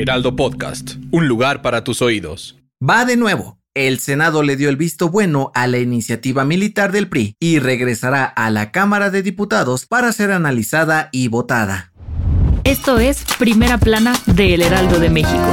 Heraldo Podcast, un lugar para tus oídos. Va de nuevo. El Senado le dio el visto bueno a la iniciativa militar del PRI y regresará a la Cámara de Diputados para ser analizada y votada. Esto es Primera Plana de El Heraldo de México.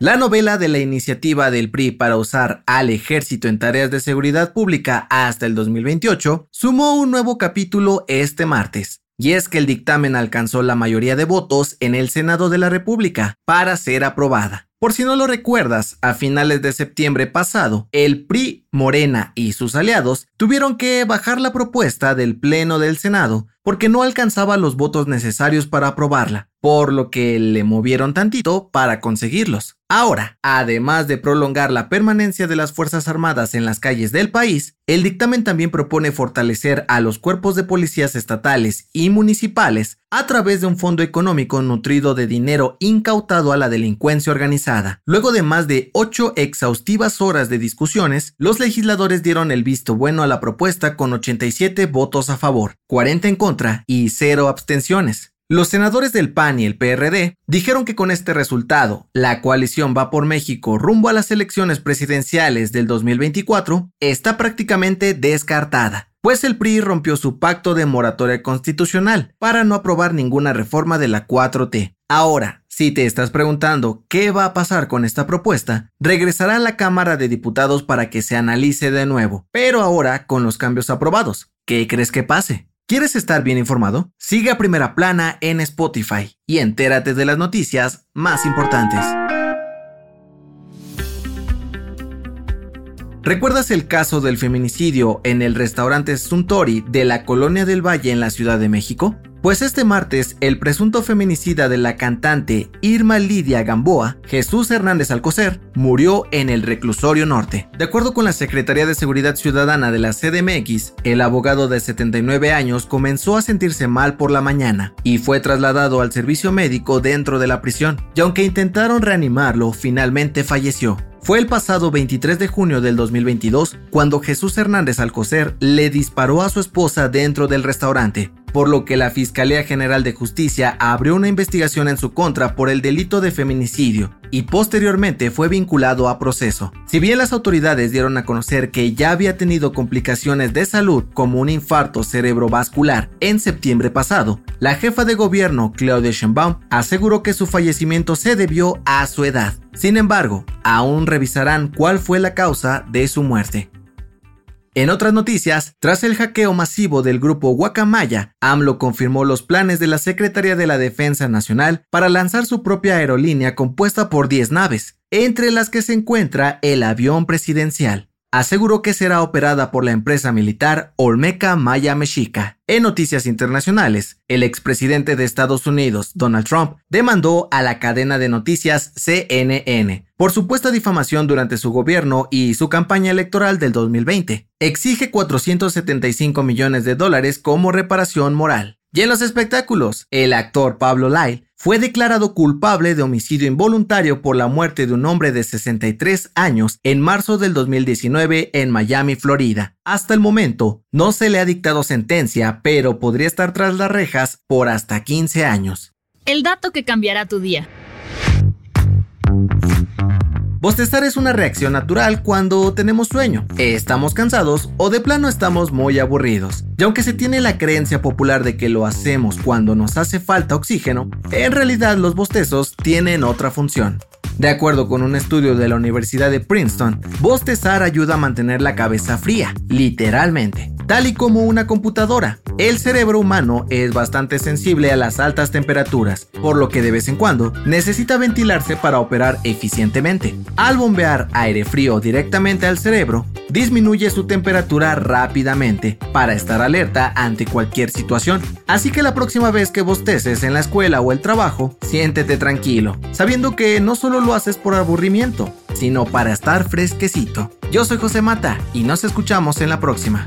La novela de la iniciativa del PRI para usar al ejército en tareas de seguridad pública hasta el 2028 sumó un nuevo capítulo este martes. Y es que el dictamen alcanzó la mayoría de votos en el Senado de la República para ser aprobada. Por si no lo recuerdas, a finales de septiembre pasado, el PRI, Morena y sus aliados tuvieron que bajar la propuesta del Pleno del Senado porque no alcanzaba los votos necesarios para aprobarla, por lo que le movieron tantito para conseguirlos. Ahora, además de prolongar la permanencia de las Fuerzas Armadas en las calles del país, el dictamen también propone fortalecer a los cuerpos de policías estatales y municipales a través de un fondo económico nutrido de dinero incautado a la delincuencia organizada. Luego de más de ocho exhaustivas horas de discusiones, los legisladores dieron el visto bueno a la propuesta con 87 votos a favor, 40 en contra y 0 abstenciones. Los senadores del PAN y el PRD dijeron que con este resultado, la coalición Va por México rumbo a las elecciones presidenciales del 2024 está prácticamente descartada, pues el PRI rompió su pacto de moratoria constitucional para no aprobar ninguna reforma de la 4T. Ahora, si te estás preguntando qué va a pasar con esta propuesta, regresará a la Cámara de Diputados para que se analice de nuevo, pero ahora con los cambios aprobados. ¿Qué crees que pase? ¿Quieres estar bien informado? Sigue a Primera Plana en Spotify y entérate de las noticias más importantes. ¿Recuerdas el caso del feminicidio en el restaurante Suntory de la Colonia del Valle en la Ciudad de México? Pues este martes, el presunto feminicida de la cantante Irma Lidia Gamboa, Jesús Hernández Alcocer, murió en el reclusorio norte. De acuerdo con la Secretaría de Seguridad Ciudadana de la CDMX, el abogado de 79 años comenzó a sentirse mal por la mañana y fue trasladado al servicio médico dentro de la prisión. Y aunque intentaron reanimarlo, finalmente falleció. Fue el pasado 23 de junio del 2022 cuando Jesús Hernández Alcocer le disparó a su esposa dentro del restaurante, por lo que la Fiscalía General de Justicia abrió una investigación en su contra por el delito de feminicidio y posteriormente fue vinculado a proceso. Si bien las autoridades dieron a conocer que ya había tenido complicaciones de salud como un infarto cerebrovascular en septiembre pasado, la jefa de gobierno Claudia Sheinbaum aseguró que su fallecimiento se debió a su edad. Sin embargo, aún revisarán cuál fue la causa de su muerte. En otras noticias, tras el hackeo masivo del grupo Guacamaya, AMLO confirmó los planes de la Secretaría de la Defensa Nacional para lanzar su propia aerolínea compuesta por 10 naves, entre las que se encuentra el avión presidencial aseguró que será operada por la empresa militar Olmeca Maya Mexica. En noticias internacionales, el expresidente de Estados Unidos, Donald Trump, demandó a la cadena de noticias CNN por supuesta difamación durante su gobierno y su campaña electoral del 2020. Exige 475 millones de dólares como reparación moral. Y en los espectáculos, el actor Pablo Lyle fue declarado culpable de homicidio involuntario por la muerte de un hombre de 63 años en marzo del 2019 en Miami, Florida. Hasta el momento, no se le ha dictado sentencia, pero podría estar tras las rejas por hasta 15 años. El dato que cambiará tu día. Bostezar es una reacción natural cuando tenemos sueño, estamos cansados o de plano estamos muy aburridos. Y aunque se tiene la creencia popular de que lo hacemos cuando nos hace falta oxígeno, en realidad los bostezos tienen otra función. De acuerdo con un estudio de la Universidad de Princeton, bostezar ayuda a mantener la cabeza fría, literalmente, tal y como una computadora. El cerebro humano es bastante sensible a las altas temperaturas, por lo que de vez en cuando necesita ventilarse para operar eficientemente. Al bombear aire frío directamente al cerebro, disminuye su temperatura rápidamente para estar alerta ante cualquier situación. Así que la próxima vez que bosteces en la escuela o el trabajo, siéntete tranquilo, sabiendo que no solo lo haces por aburrimiento, sino para estar fresquecito. Yo soy José Mata y nos escuchamos en la próxima.